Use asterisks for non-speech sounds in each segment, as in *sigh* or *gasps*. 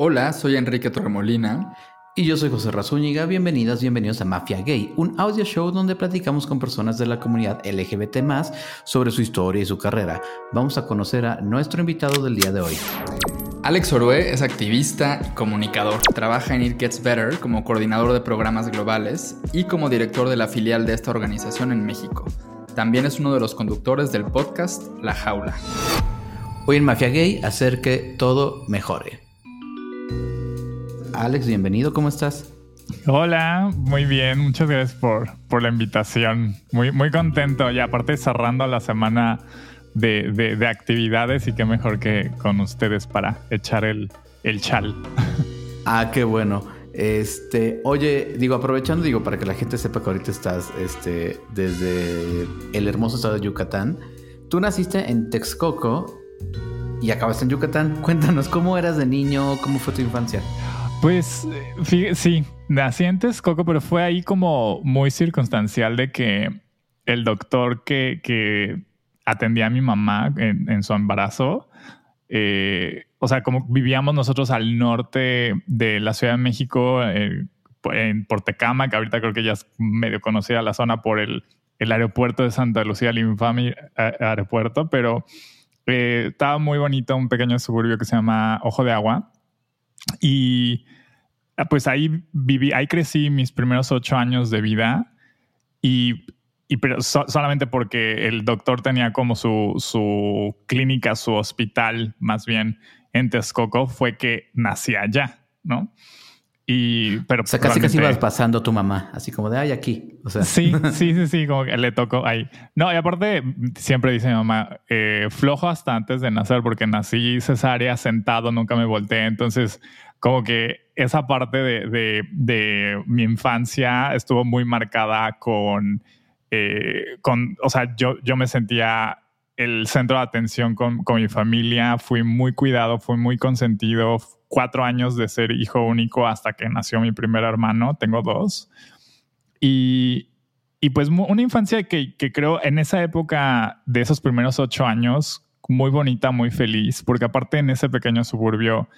Hola, soy Enrique Torremolina. Y yo soy José Razúñiga. Bienvenidas, bienvenidos a Mafia Gay, un audio show donde platicamos con personas de la comunidad LGBT sobre su historia y su carrera. Vamos a conocer a nuestro invitado del día de hoy. Alex Orue es activista y comunicador. Trabaja en It Gets Better como coordinador de programas globales y como director de la filial de esta organización en México. También es uno de los conductores del podcast La Jaula. Hoy en Mafia Gay, hacer que todo mejore. Alex, bienvenido, ¿cómo estás? Hola, muy bien, muchas gracias por, por la invitación. Muy, muy contento y aparte cerrando la semana de, de, actividades y qué mejor que con ustedes para echar el, el chal. *laughs* Ah, qué bueno. Este, oye, digo, aprovechando, digo, para que la gente sepa que ahorita estás este, desde el hermoso estado de Yucatán. Tú naciste en Texcoco y acabaste en Yucatán. *laughs* Cuéntanos, ¿cómo eras de niño? ¿Cómo fue tu infancia? Pues sí, nací en Texcoco, pero fue ahí como muy circunstancial de que el doctor que, que atendía a mi mamá en, su embarazo, eh, o sea, como vivíamos nosotros al norte de la Ciudad de México, eh, en Portecama, que ahorita creo que ya es medio conocida la zona por el, el aeropuerto de Santa Lucía, el infame aeropuerto, pero eh, estaba muy bonito un pequeño suburbio que se llama Ojo de Agua y ah, pues ahí viví, ahí crecí mis primeros ocho años de vida y, y pero solamente porque el doctor tenía como su, su clínica, su hospital más bien en Texcoco, fue que nací allá, ¿no? Y, pero o sea, casi casi ibas pasando tu mamá, así como de, ay, aquí. O sea. Sí, *laughs* sí, sí, sí, como que le tocó ahí. No, y aparte, siempre dice mi mamá, eh, flojo hasta antes de nacer, porque nací cesárea sentado, nunca me volteé. Entonces, como que esa parte de, de, de mi infancia estuvo muy marcada con, eh, con o sea, yo, yo me sentía el centro de atención con, con mi familia, fui muy cuidado, fui muy consentido, cuatro años de ser hijo único hasta que nació mi primer hermano, tengo dos. Y, y pues una infancia que, que, creo en esa época de esos primeros ocho años, muy bonita, muy feliz, porque aparte en ese pequeño suburbio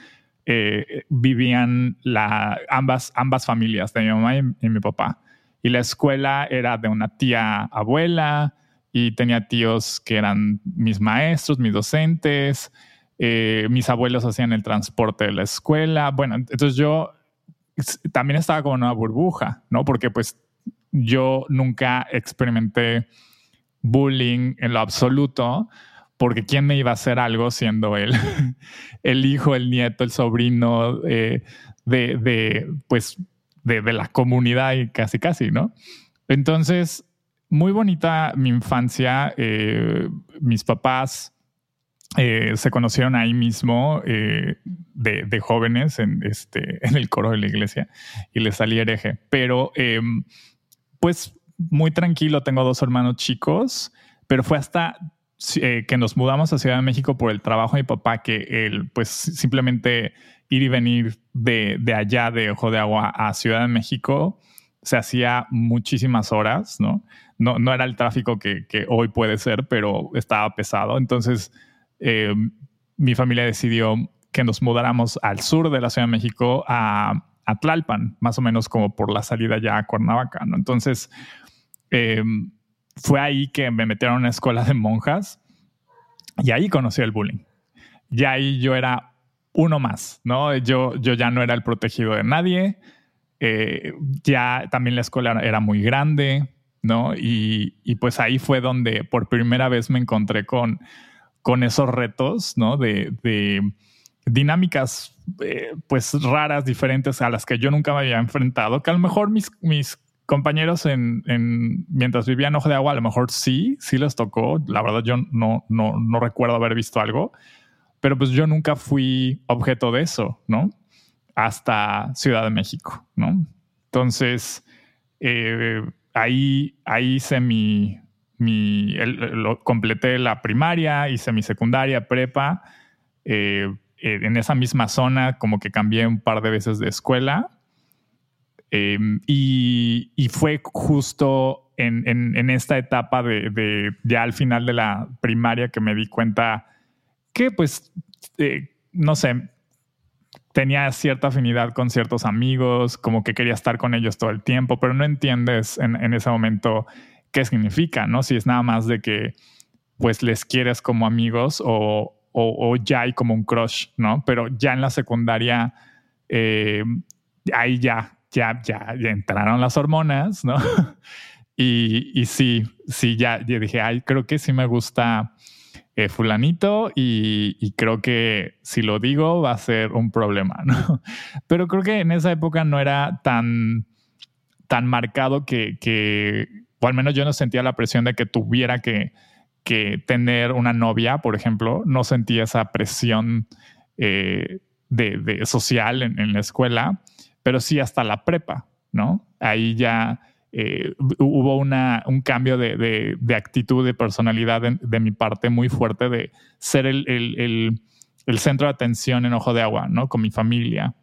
eh, vivían la, ambas, ambas familias, de mi mamá y, y, mi papá. Y la escuela era de una tía abuela y tenía tíos que eran mis maestros, mis docentes. Eh, mis abuelos hacían el transporte de la escuela. Bueno, entonces yo también estaba como una burbuja, ¿no? Porque pues yo nunca experimenté bullying en lo absoluto, porque ¿quién me iba a hacer algo siendo él? *laughs* el hijo, el nieto, el sobrino eh, de, de, pues, de, la comunidad y casi, casi, ¿no? Entonces, muy bonita mi infancia. Eh, mis papás eh, se conocieron ahí mismo eh, de, jóvenes en, este, *laughs* en el coro de la iglesia y les salí hereje. Pero em, pues muy tranquilo, tengo dos hermanos chicos, pero fue hasta que nos mudamos a Ciudad de México por el trabajo de mi papá que él pues simplemente ir y venir de, de allá de Ojo de Agua a Ciudad de México se hacía muchísimas horas, ¿no? No, no era el tráfico que, que hoy puede ser, pero estaba pesado. Entonces, eh, mi familia decidió que nos mudáramos al sur de la Ciudad de México a, Tlalpan, más o menos como por la salida ya a Cuernavaca. ¿no? Entonces, eh, fue ahí que me metieron a una escuela de monjas y ahí conocí el bullying. Y ahí yo era uno más, ¿no? Yo, yo ya no era el protegido de nadie. Eh, ya también la escuela era muy grande, ¿no? Y, y, pues ahí fue donde por primera vez me encontré con con esos retos, ¿no? De, dinámicas, eh, pues raras, diferentes a las que yo nunca me había enfrentado, que a lo mejor mis, mis compañeros en, mientras vivían Ojo de Agua, a lo mejor sí, sí les tocó. La verdad, yo no, no, no recuerdo haber visto algo, pero pues yo nunca fui objeto de eso, ¿no? Hasta Ciudad de México, ¿no? Entonces, eh, ahí, ahí hice mi, mi, lo, completé la primaria, hice mi secundaria, prepa. Eh, eh, en esa misma zona, como que cambié un par de veces de escuela. Em, y, y, fue justo en, en, en esta etapa de, de, ya al final de la primaria que me di cuenta que, pues, no sé, tenía cierta afinidad con ciertos amigos, como que quería estar con ellos todo el tiempo, pero no entiendes en, ese momento qué significa, ¿no? Si es nada más de que pues les quieres como amigos o, ya hay como un crush, ¿no? Pero ya en la secundaria, eh, ahí ya, ya, ya, entraron las hormonas, ¿no? *laughs* y, y, sí, sí, ya, ya, dije, ay, creo que sí me gusta eh, fulanito y, creo que si lo digo va a ser un problema, ¿no? *laughs* Pero creo que en esa época no era tan, tan marcado que, que o al menos yo no sentía la presión de que tuviera que que tener una novia, por ejemplo, no sentía esa presión eh, de, social en, la escuela, pero sí hasta la prepa, ¿no? Ahí ya eh, hubo una, un cambio de, actitud, de personalidad de, mi parte muy fuerte de ser el, centro de atención en Ojo de Agua, ¿no? Con mi familia.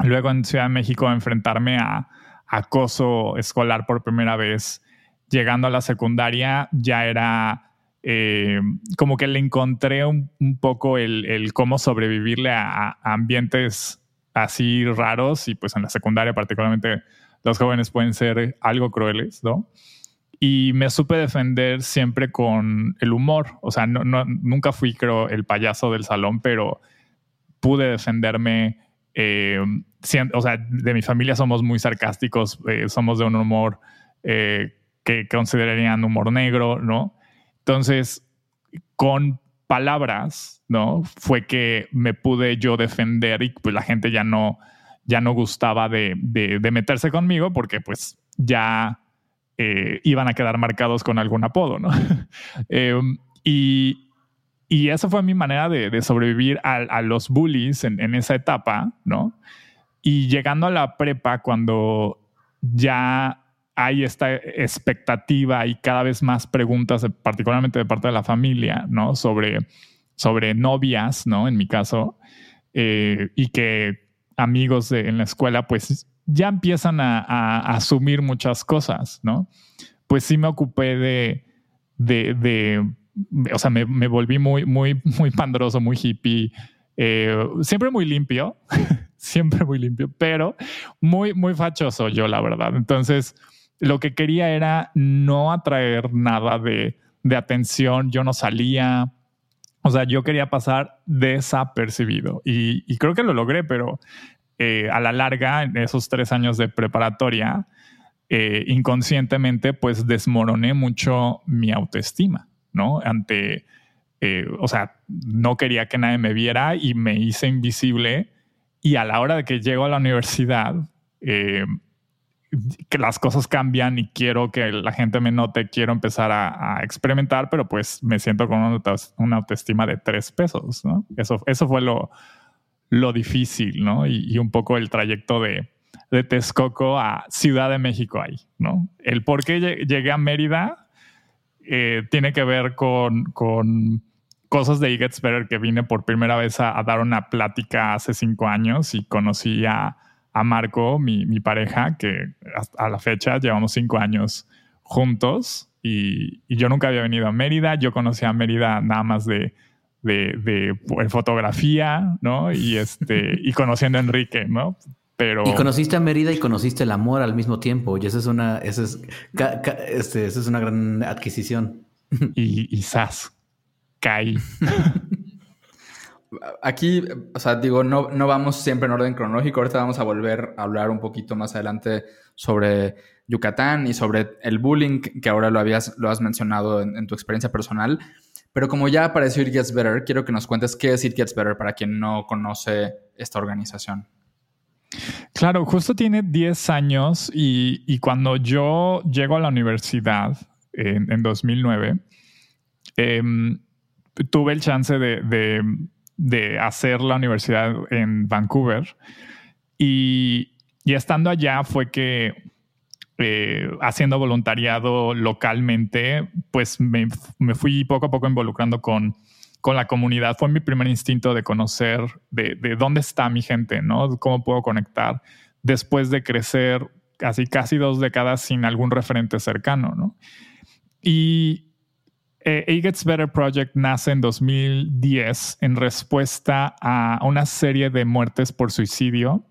Luego en Ciudad de México enfrentarme a acoso escolar por primera vez. Llegando a la secundaria ya era eh, como que le encontré un, poco el, cómo sobrevivirle a, ambientes así raros y pues en la secundaria particularmente los jóvenes pueden ser algo crueles, ¿no? Y me supe defender siempre con el humor, o sea, no, nunca fui creo el payaso del salón, pero pude defenderme, eh, o sea, de mi familia somos muy sarcásticos, eh, somos de un humor que considerarían humor negro, ¿no? Entonces, con palabras, ¿no? Fue que me pude yo defender y pues la gente ya no, ya no gustaba de, meterse conmigo porque pues ya eh, iban a quedar marcados con algún apodo, ¿no? *laughs* Em, y, y esa fue mi manera de, sobrevivir a, los bullies en, esa etapa, ¿no? Y llegando a la prepa, cuando ya hay esta expectativa y cada vez más preguntas, particularmente de parte de la familia, ¿no? Sobre, sobre novias, ¿no? En mi caso, eh, y que amigos en la escuela, pues ya empiezan a, asumir muchas cosas, ¿no? Pues sí me ocupé de, de, o sea, me, volví muy, muy, *laughs* muy pandroso, muy hippie, eh, siempre muy limpio, *laughs* siempre muy limpio, pero muy, muy fachoso yo, la verdad. Entonces, lo que quería era no atraer nada de, atención, yo no salía, o sea, yo quería pasar desapercibido y, creo que lo logré, pero eh, a la larga, en esos tres años de preparatoria, eh, inconscientemente, pues desmoroné mucho mi autoestima, ¿no? Ante, eh, o sea, no quería que nadie me viera y me hice invisible y a la hora de que llego a la universidad, que las cosas cambian y quiero que la gente me note, quiero empezar a, experimentar, pero pues me siento con una, autoestima de tres pesos. Eso, eso fue lo, lo difícil, ¿no? Y, un poco el trayecto de, de Texcoco a Ciudad de México ahí, ¿no? El por qué llegué a Mérida eh, tiene que ver con, con cosas de It Better que vine por primera vez a dar una plática hace cinco años y conocí a a Marco, mi, pareja, que a la fecha llevamos cinco años juntos y, yo nunca había venido a Mérida. Yo conocía a Mérida nada más de, de, fotografía, ¿no? Y, este, y conociendo a Enrique, ¿no? Pero... Y conociste a Mérida y conociste el amor al mismo tiempo. Y esa es una, esa es, este, esa es una gran adquisición. Y, y Sas, caí. *laughs* Aquí, o sea, digo, no, no vamos siempre en orden cronológico. Ahorita vamos a volver a hablar un poquito más adelante sobre Yucatán y sobre el bullying que ahora lo, habías, lo has mencionado en, tu experiencia personal. Pero como ya apareció It Gets Better, quiero que nos cuentes qué es It Gets Better para quien no conoce esta organización. Claro, justo tiene 10 años y, cuando yo llego a la universidad en, 2009, em, tuve el chance de hacer la universidad en Vancouver. Y, estando allá fue que eh, haciendo voluntariado localmente, pues me, fui poco a poco involucrando con, con la comunidad. Fue mi primer instinto de conocer de, dónde está mi gente, ¿no? Cómo puedo conectar después de crecer casi, casi dos décadas sin algún referente cercano, ¿no? Y eh, A Gets Better Project nace en 2010 en respuesta a una serie de muertes por suicidio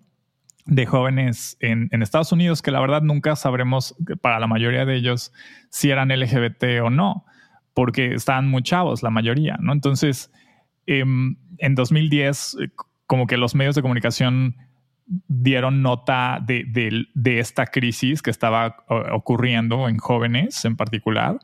de jóvenes en, Estados Unidos que la verdad nunca sabremos para la mayoría de ellos si eran LGBT o no, porque estaban muy chavos la mayoría, ¿no? Entonces, em, en 2010, eh, como que los medios de comunicación dieron nota de, de, esta crisis que estaba ocurriendo en jóvenes en particular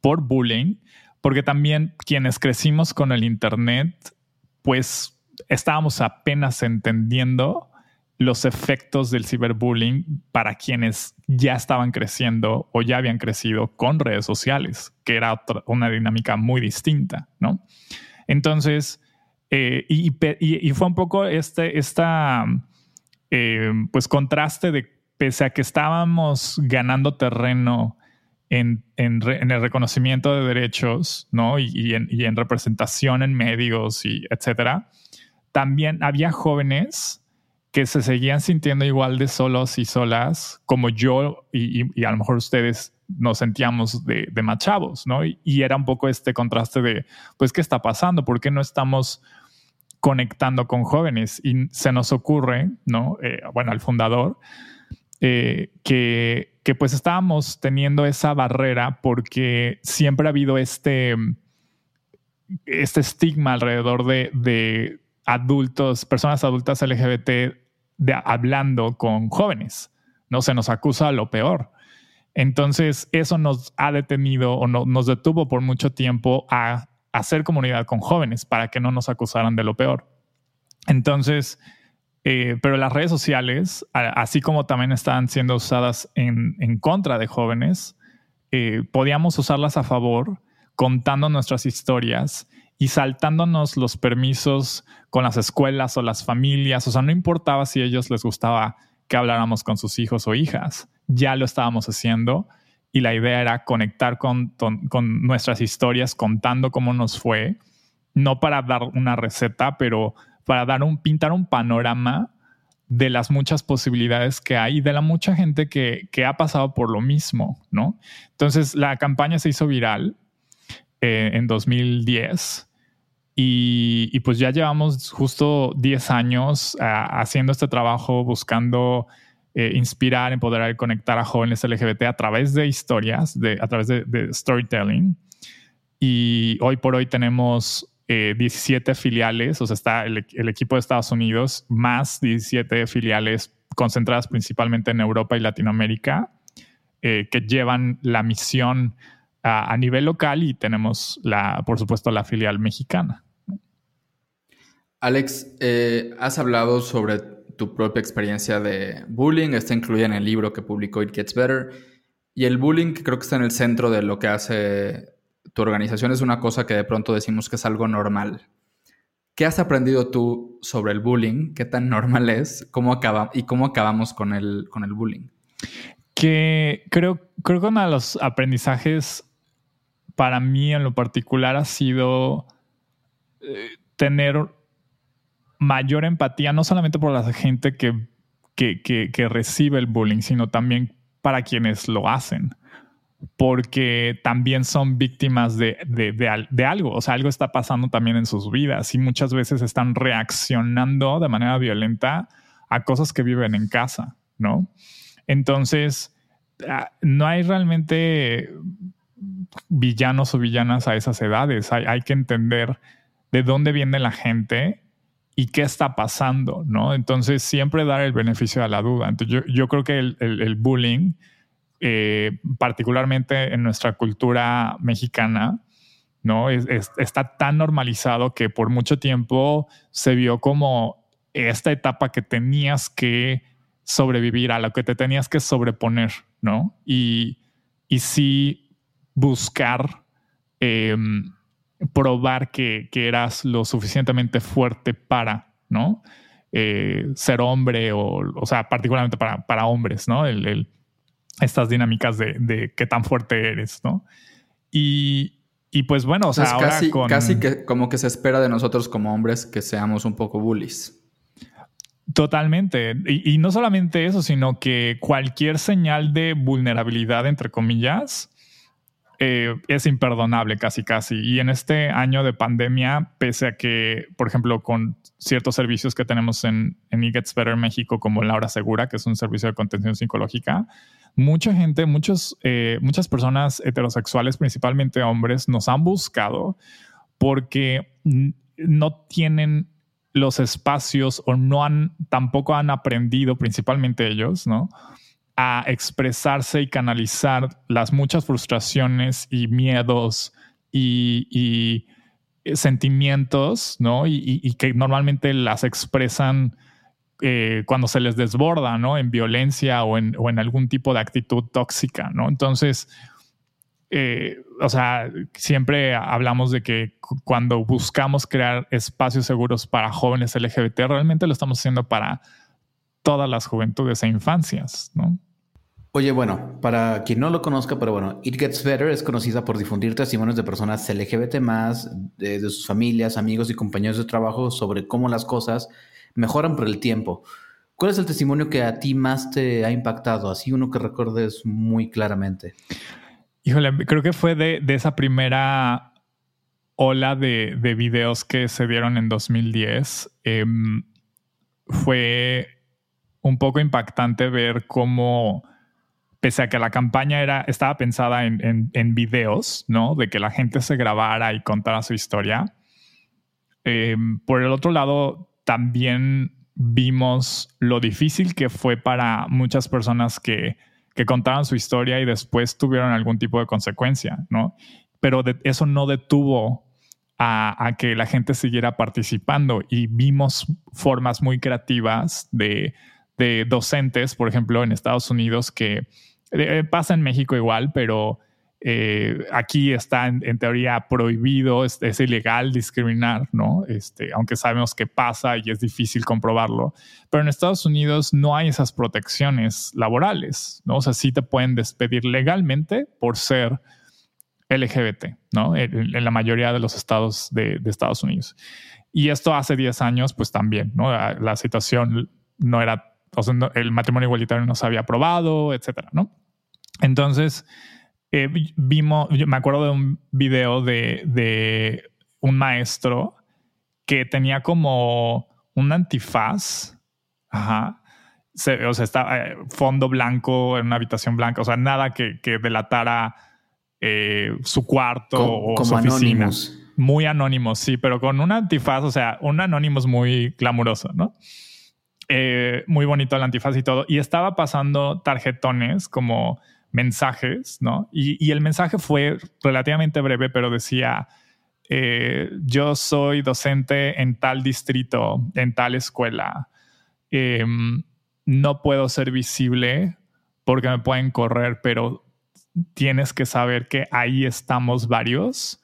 por bullying, porque también quienes crecimos con el Internet, pues estábamos apenas entendiendo los efectos del ciberbullying para quienes ya estaban creciendo o ya habían crecido con redes sociales, que era una dinámica muy distinta, ¿no? Entonces, eh, y, fue un poco este, esta, eh, pues, contraste de, pese a que estábamos ganando terreno en, el reconocimiento de derechos, ¿no? Y, en, representación en medios y etcétera, también había jóvenes que se seguían sintiendo igual de solos y solas como yo y, a lo mejor ustedes nos sentíamos de, de machavos, ¿no? Y, era un poco este contraste de, pues, ¿qué está pasando? ¿Por qué no estamos conectando con jóvenes? Y se nos ocurre, ¿no? Eh, bueno, al fundador, eh, que, que, pues estábamos teniendo esa barrera porque siempre ha habido este, este estigma alrededor de, de adultos, personas adultas LGBT hablando con jóvenes. No se nos acusa lo peor. Entonces, eso nos ha detenido o no, nos detuvo por mucho tiempo a hacer comunidad con jóvenes para que no nos acusaran de lo peor. Entonces, eh, pero las redes sociales, así como también estaban siendo usadas en, contra de jóvenes, eh, podíamos usarlas a favor contando nuestras historias y saltándonos los permisos con las escuelas o las familias. O sea, no importaba si a ellos les gustaba que habláramos con sus hijos o hijas, ya lo estábamos haciendo y la idea era conectar con, con, nuestras historias contando cómo nos fue, no para dar una receta, pero para dar un, pintar un panorama de las muchas posibilidades que hay y de la mucha gente que, que ha pasado por lo mismo, ¿no? Entonces la campaña se hizo viral eh, en 2010 y, pues ya llevamos justo 10 años ah, haciendo este trabajo, buscando eh, inspirar, empoderar y conectar a jóvenes LGBT a través de historias, de, a través de, storytelling. Y hoy por hoy tenemos 17 eh, filiales, o sea, está el, equipo de Estados Unidos, más 17 filiales concentradas principalmente en Europa y Latinoamérica, eh, que llevan la misión a, nivel local y tenemos, la, por supuesto, la filial mexicana. Alex, eh, has hablado sobre tu propia experiencia de bullying, está incluida en el libro que publicó It Gets Better, y el bullying creo que está en el centro de lo que hace tu organización, es una cosa que de pronto decimos que es algo normal. ¿Qué has aprendido tú sobre el bullying? ¿Qué tan normal es? ¿Cómo acaba, ¿Y cómo acabamos con el, con el bullying? Que creo, creo que uno de los aprendizajes para mí en lo particular ha sido eh, tener mayor empatía, no solamente por la gente que, que, recibe el bullying, sino también para quienes lo hacen, porque también son víctimas de, de, algo, o sea, algo está pasando también en sus vidas y muchas veces están reaccionando de manera violenta a cosas que viven en casa, ¿no? Entonces, ah, no hay realmente villanos o villanas a esas edades. Hay, que entender de dónde viene la gente y qué está pasando, ¿no? Entonces, siempre dar el beneficio a la duda. Entonces, yo, creo que el, bullying, eh, particularmente en nuestra cultura mexicana, ¿no? está tan normalizado que por mucho tiempo se vio como esta etapa que tenías que sobrevivir, a lo que te tenías que sobreponer, ¿no? Y, y sí buscar em, probar que, eras lo suficientemente fuerte para, ¿no? Eh, ser hombre o, o sea, particularmente para, para hombres, ¿no? El, estas dinámicas de, qué tan fuerte eres, ¿no? Y, pues bueno, o sea, ahora casi, casi que como que se espera de nosotros como hombres que seamos un poco bullies. Totalmente. Y, y, no solamente eso, sino que cualquier señal de vulnerabilidad, entre comillas, eh, es imperdonable casi casi. Y en este año de pandemia, pese a que, por ejemplo, con ciertos servicios que tenemos en, en e Better México, como Laura Segura, que es un servicio de contención psicológica, mucha gente, muchos, eh, muchas personas heterosexuales, principalmente hombres, nos han buscado porque no tienen los espacios o no han, tampoco han aprendido, principalmente ellos, ¿no? A expresarse y canalizar las muchas frustraciones y miedos y, sentimientos, ¿no? Y, que normalmente las expresan eh, cuando se les desborda, ¿no? En violencia o en, algún tipo de actitud tóxica, ¿no? Entonces, eh, o sea, siempre hablamos de que cuando buscamos crear espacios seguros para jóvenes LGBT, realmente lo estamos haciendo para todas las juventudes e infancias, ¿no? Oye, bueno, para quien no lo conozca, pero bueno, It Gets Better es conocida por difundir testimonios de personas LGBT de, de sus familias, amigos y compañeros de trabajo sobre cómo las cosas mejoran por el tiempo. ¿Cuál es el testimonio que a ti más te ha impactado? Así uno que recuerdes muy claramente. Híjole, creo que fue de, esa primera ola de, de, videos que se dieron en 2010. Em, fue un poco impactante ver cómo, pese a que la campaña era, estaba pensada en, en, videos, ¿no? De que la gente se grabara y contara su historia. Eh, por el otro lado, también vimos lo difícil que fue para muchas personas que, que contaron su historia y después tuvieron algún tipo de consecuencia, ¿no? Pero eso no detuvo a, a, que la gente siguiera participando y vimos formas muy creativas de, de docentes, por ejemplo, en Estados Unidos, que eh, pasa en México igual, pero eh, aquí está en, teoría prohibido, es, ilegal discriminar, ¿no? Este, aunque sabemos que pasa y es difícil comprobarlo. Pero en Estados Unidos no hay esas protecciones laborales, ¿no? O sea, sí te pueden despedir legalmente por ser LGBT, ¿no? En, la mayoría de los estados de, Estados Unidos. Y esto hace 10 años, pues también, ¿no? La, situación no era o sea, el matrimonio igualitario no se había aprobado, etcétera, ¿no? Entonces, eh, vimos, me acuerdo de un video de, un maestro que tenía como un antifaz, ajá, o sea, estaba eh, fondo blanco en una habitación blanca, o sea, nada que, delatara eh, su cuarto o su oficina. Muy anónimos, sí, pero con un antifaz, o sea, un anónimos muy glamuroso, ¿no? Eh, muy bonito el antifaz y todo. Y estaba pasando tarjetones como mensajes, ¿no? Y, el mensaje fue relativamente breve, pero decía, eh, yo soy docente en tal distrito, en tal escuela. Em, no puedo ser visible porque me pueden correr, pero tienes que saber que ahí estamos varios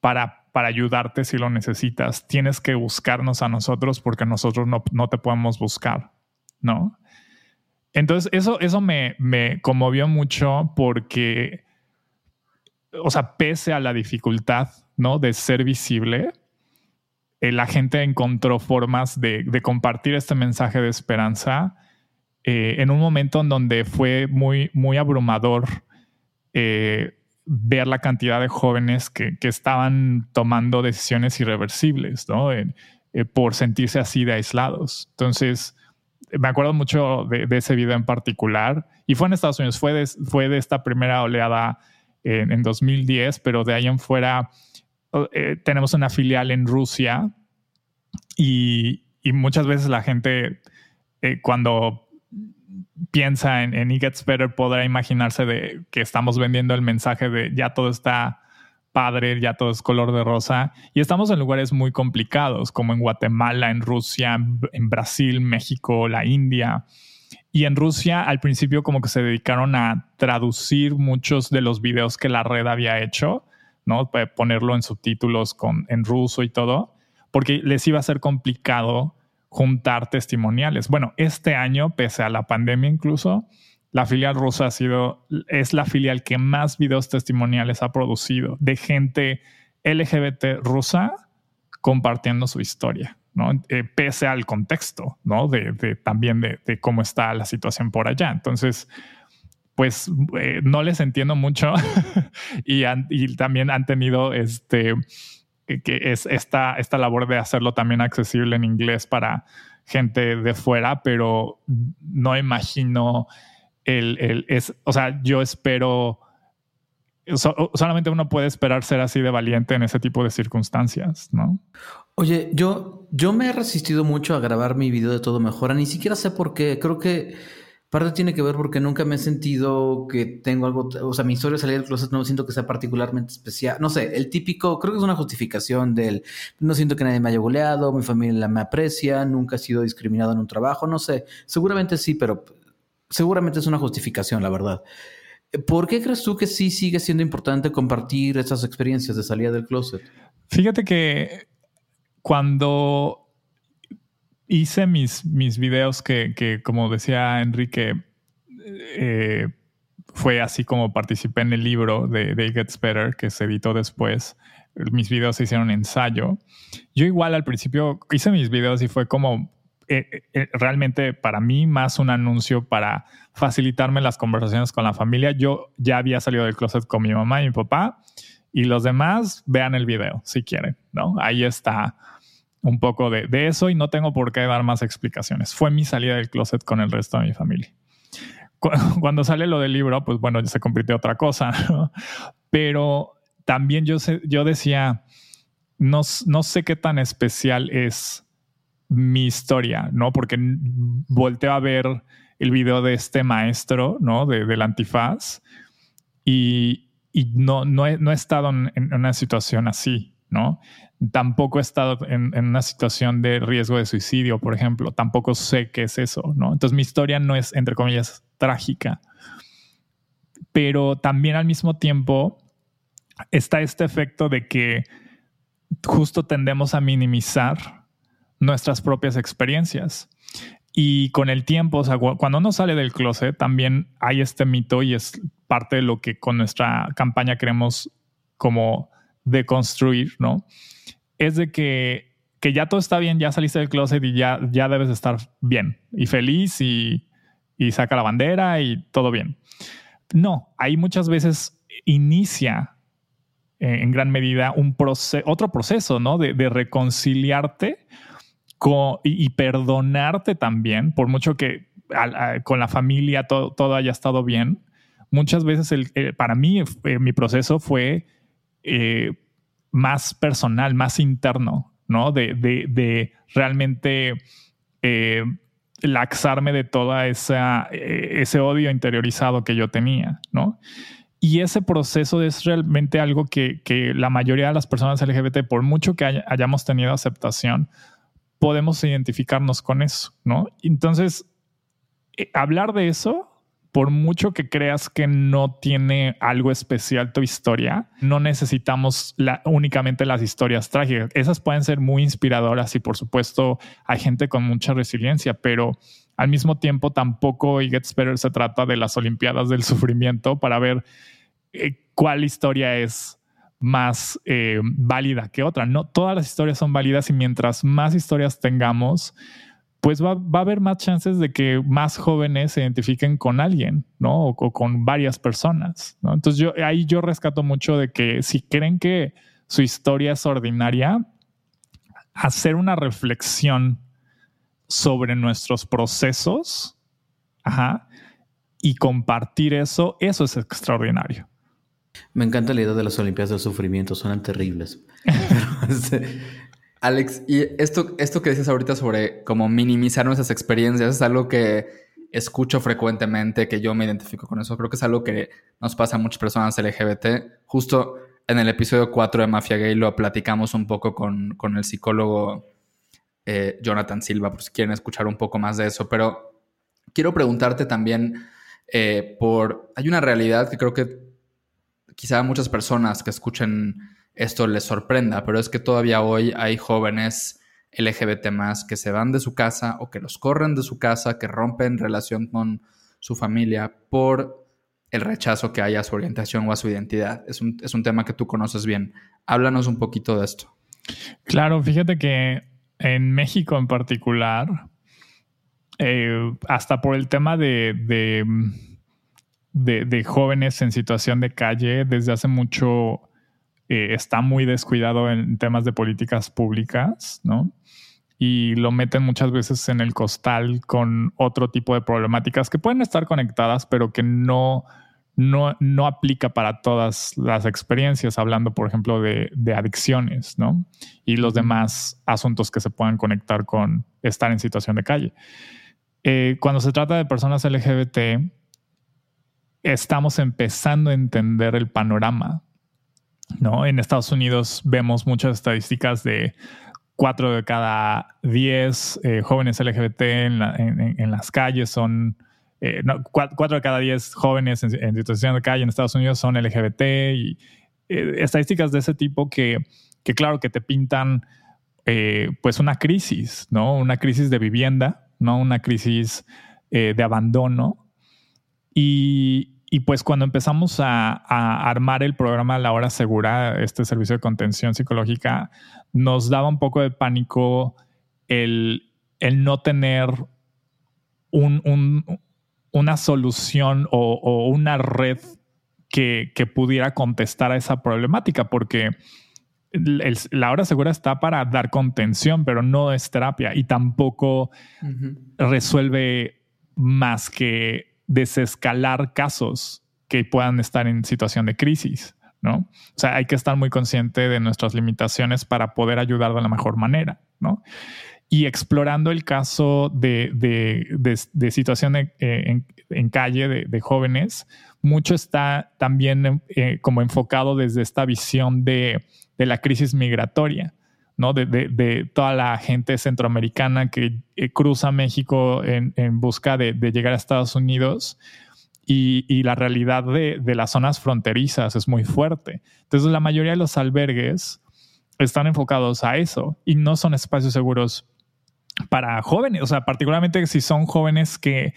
para para ayudarte si lo necesitas. Tienes que buscarnos a nosotros porque nosotros no, te podemos buscar, ¿no? Entonces, eso, eso me, me conmovió mucho porque, o sea, pese a la dificultad, ¿no? De ser visible, eh, la gente encontró formas de, compartir este mensaje de esperanza eh, en un momento en donde fue muy, muy abrumador eh, ver la cantidad de jóvenes que, estaban tomando decisiones irreversibles, ¿no? Eh, por sentirse así de aislados. Entonces, me acuerdo mucho de, ese video en particular y fue en Estados Unidos, fue de, fue de esta primera oleada en, 2010, pero de ahí en fuera eh, tenemos una filial en Rusia y, muchas veces la gente eh, cuando piensa en, It Gets Better podrá imaginarse de que estamos vendiendo el mensaje de ya todo está padre, ya todo es color de rosa. Y estamos en lugares muy complicados, como en Guatemala, en Rusia, en Brasil, México, la India. Y en Rusia al principio como que se dedicaron a traducir muchos de los videos que la red había hecho, ¿no? Ponerlo en subtítulos con, en ruso y todo, porque les iba a ser complicado juntar testimoniales. Bueno, este año, pese a la pandemia incluso, la filial rusa ha sido, es la filial que más videos testimoniales ha producido de gente LGBT rusa compartiendo su historia, ¿no? Eh, pese al contexto, ¿no? De, también de, cómo está la situación por allá. Entonces, pues eh, no les entiendo mucho *laughs* y, y, también han tenido este que es esta, esta labor de hacerlo también accesible en inglés para gente de fuera, pero no imagino el, el es, o sea, yo espero solamente uno puede esperar ser así de valiente en ese tipo de circunstancias, ¿no? Oye, yo, yo me he resistido mucho a grabar mi video de todo mejora, ni siquiera sé por qué. Creo que parte tiene que ver porque nunca me he sentido que tengo algo, o sea, mi historia de salir del closet no siento que sea particularmente especial. No sé, el típico, creo que es una justificación del, no siento que nadie me haya goleado, mi familia me aprecia, nunca he sido discriminado en un trabajo, no sé, seguramente sí, pero seguramente es una justificación, la verdad. ¿Por qué crees tú que sí sigue siendo importante compartir esas experiencias de salida del closet? Fíjate que cuando hice mis, mis videos que, como decía Enrique, eh, fue así como participé en el libro de, de Gets Better que se editó después. Mis videos se hicieron ensayo. Yo igual al principio hice mis videos y fue como eh, eh, realmente para mí más un anuncio para facilitarme las conversaciones con la familia. Yo ya había salido del closet con mi mamá y mi papá y los demás vean el video si quieren, ¿no? Ahí está un poco de, eso y no tengo por qué dar más explicaciones. Fue mi salida del closet con el resto de mi familia. *laughs* Cuando sale lo del libro, pues bueno, se convirtió otra cosa, *laughs* pero también yo, yo decía, no, no sé qué tan especial es mi historia, ¿no? Porque volteo a ver el video de este maestro, ¿no? De, del antifaz y, y no, no, he, no, he, estado en, una situación así, ¿no? Tampoco he estado en, una situación de riesgo de suicidio, por ejemplo. Tampoco sé qué es eso, ¿no? Entonces mi historia no es, entre comillas, trágica. Pero también al mismo tiempo está este efecto de que justo tendemos a minimizar nuestras propias experiencias. Y con el tiempo, o sea, cuando uno sale del closet, también hay este mito y es parte de lo que con nuestra campaña queremos como deconstruir, ¿no? Es de que, que ya todo está bien, ya saliste del closet y ya, ya debes estar bien y feliz y, y saca la bandera y todo bien. No, ahí muchas veces inicia eh, en gran medida un otro proceso, ¿no? De, de reconciliarte y, perdonarte también, por mucho que con la familia todo, haya estado bien. Muchas veces el, para mí eh, mi proceso fue eh, más personal, más interno, ¿no? De, realmente eh, laxarme de toda esa, ese odio interiorizado que yo tenía, ¿no? Y ese proceso es realmente algo que, que, la mayoría de las personas LGBT, por mucho que hayamos tenido aceptación, podemos identificarnos con eso, ¿no? Entonces, eh, hablar de eso, por mucho que creas que no tiene algo especial tu historia, no necesitamos únicamente las historias trágicas. Esas pueden ser muy inspiradoras y por supuesto hay gente con mucha resiliencia, pero al mismo tiempo tampoco y Gets Better se trata de las Olimpiadas del Sufrimiento para ver eh, cuál historia es más eh, válida que otra. No todas las historias son válidas y mientras más historias tengamos, pues va, a haber más chances de que más jóvenes se identifiquen con alguien, ¿no? O, con varias personas, ¿no? Entonces yo ahí yo rescato mucho de que si creen que su historia es ordinaria, hacer una reflexión sobre nuestros procesos, ajá, y compartir eso, eso es extraordinario. Me encanta la idea de las Olimpiadas del Sufrimiento, suenan terribles. *laughs* Alex, y esto, esto que dices ahorita sobre cómo minimizar nuestras experiencias es algo que escucho frecuentemente, que yo me identifico con eso. Creo que es algo que nos pasa a muchas personas LGBT. Justo en el episodio 4 de Mafia Gay lo platicamos un poco con, el psicólogo eh, Jonathan Silva, por si quieren escuchar un poco más de eso. Pero quiero preguntarte también eh, por... Hay una realidad que creo que quizá muchas personas que escuchen esto les sorprenda, pero es que todavía hoy hay jóvenes LGBT más que se van de su casa o que los corren de su casa, que rompen relación con su familia por el rechazo que hay a su orientación o a su identidad. Es un, tema que tú conoces bien. Háblanos un poquito de esto. Claro, fíjate que en México en particular, eh, hasta por el tema de de, jóvenes en situación de calle desde hace mucho eh, está muy descuidado en temas de políticas públicas, ¿no? Y lo meten muchas veces en el costal con otro tipo de problemáticas que pueden estar conectadas, pero que no, no, no aplica para todas las experiencias, hablando, por ejemplo, de, de adicciones, ¿no? Y los demás asuntos que se puedan conectar con estar en situación de calle. Eh, cuando se trata de personas LGBT, estamos empezando a entender el panorama. ¿No? En Estados Unidos vemos muchas estadísticas de cuatro de cada diez eh, jóvenes LGBT en, las calles son, eh, cuatro de cada diez jóvenes en, situación de calle en Estados Unidos son LGBT y estadísticas de ese tipo que, que claro que te pintan pues una crisis, ¿no? Una crisis de vivienda, ¿no? Una crisis eh, de abandono. Y, pues cuando empezamos a, armar el programa La Hora Segura, este servicio de contención psicológica, nos daba un poco de pánico el, no tener una solución o, una red que, que, pudiera contestar a esa problemática, porque la hora segura está para dar contención, pero no es terapia y tampoco resuelve más que desescalar casos que puedan estar en situación de crisis, ¿no? O sea, hay que estar muy consciente de nuestras limitaciones para poder ayudar de la mejor manera, ¿no? Y explorando el caso de, de, situación eh, en, calle de, jóvenes, mucho está también eh, como enfocado desde esta visión de de la crisis migratoria, ¿no? De, toda la gente centroamericana que eh, cruza México en, busca de, llegar a Estados Unidos y, la realidad de, las zonas fronterizas es muy fuerte. Entonces la mayoría de los albergues están enfocados a eso y no son espacios seguros para jóvenes, o sea, particularmente si son jóvenes que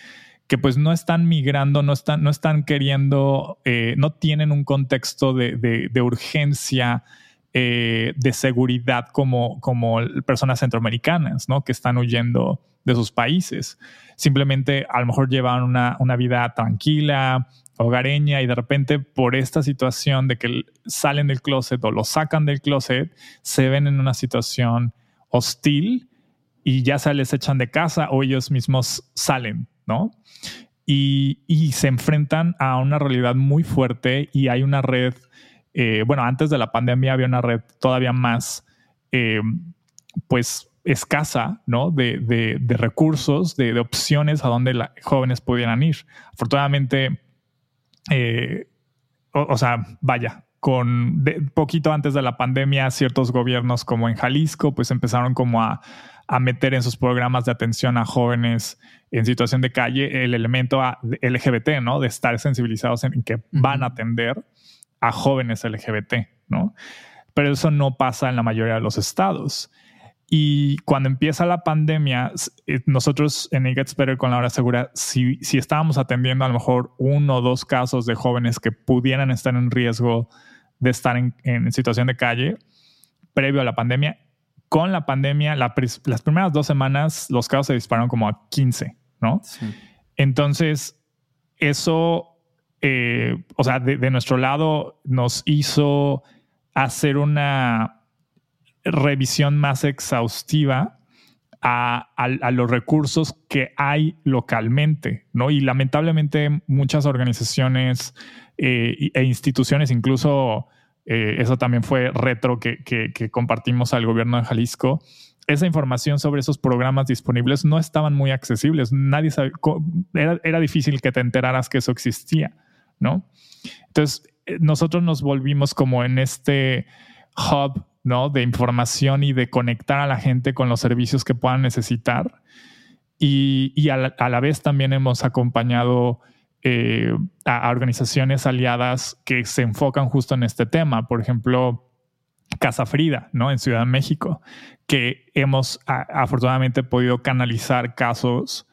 que pues no están migrando, no están, no están queriendo, eh, no tienen un contexto de, de urgencia eh, de seguridad como, como personas centroamericanas, ¿no? Que están huyendo de sus países. Simplemente a lo mejor llevan una, una vida tranquila, hogareña y de repente por esta situación de que salen del closet o lo sacan del closet, se ven en una situación hostil y ya se les echan de casa o ellos mismos salen, ¿no? Y, y se enfrentan a una realidad muy fuerte y hay una red eh, bueno, antes de la pandemia había una red todavía más, eh, pues, escasa, ¿no? De, recursos, de, opciones a donde los jóvenes pudieran ir. Afortunadamente, eh, o, sea, vaya, con poquito antes de la pandemia, ciertos gobiernos como en Jalisco, pues empezaron como a, meter en sus programas de atención a jóvenes en situación de calle el elemento LGBT, ¿no? De estar sensibilizados en que van a atender a jóvenes LGBT, ¿no? Pero eso no pasa en la mayoría de los estados. Y cuando empieza la pandemia, eh, nosotros en It Gets Better con la hora segura, si, si estábamos atendiendo a lo mejor uno o dos casos de jóvenes que pudieran estar en riesgo de estar en, situación de calle previo a la pandemia, con la pandemia, las primeras dos semanas los casos se dispararon como a 15, ¿no? Entonces, eso eh, o sea, de, nuestro lado nos hizo hacer una revisión más exhaustiva a, los recursos que hay localmente, ¿no? Y lamentablemente muchas organizaciones eh, e instituciones, incluso eh, eso también fue retro que, compartimos al gobierno de Jalisco, esa información sobre esos programas disponibles no estaban muy accesibles. Nadie sabía, era, era difícil que te enteraras que eso existía. ¿No? Entonces, eh, nosotros nos volvimos como en este hub, ¿no? De información y de conectar a la gente con los servicios que puedan necesitar. Y, a, la, vez también hemos acompañado eh, a, organizaciones aliadas que se enfocan justo en este tema. Por ejemplo, Casa Frida, ¿no? En Ciudad de México, que hemos afortunadamente podido canalizar casos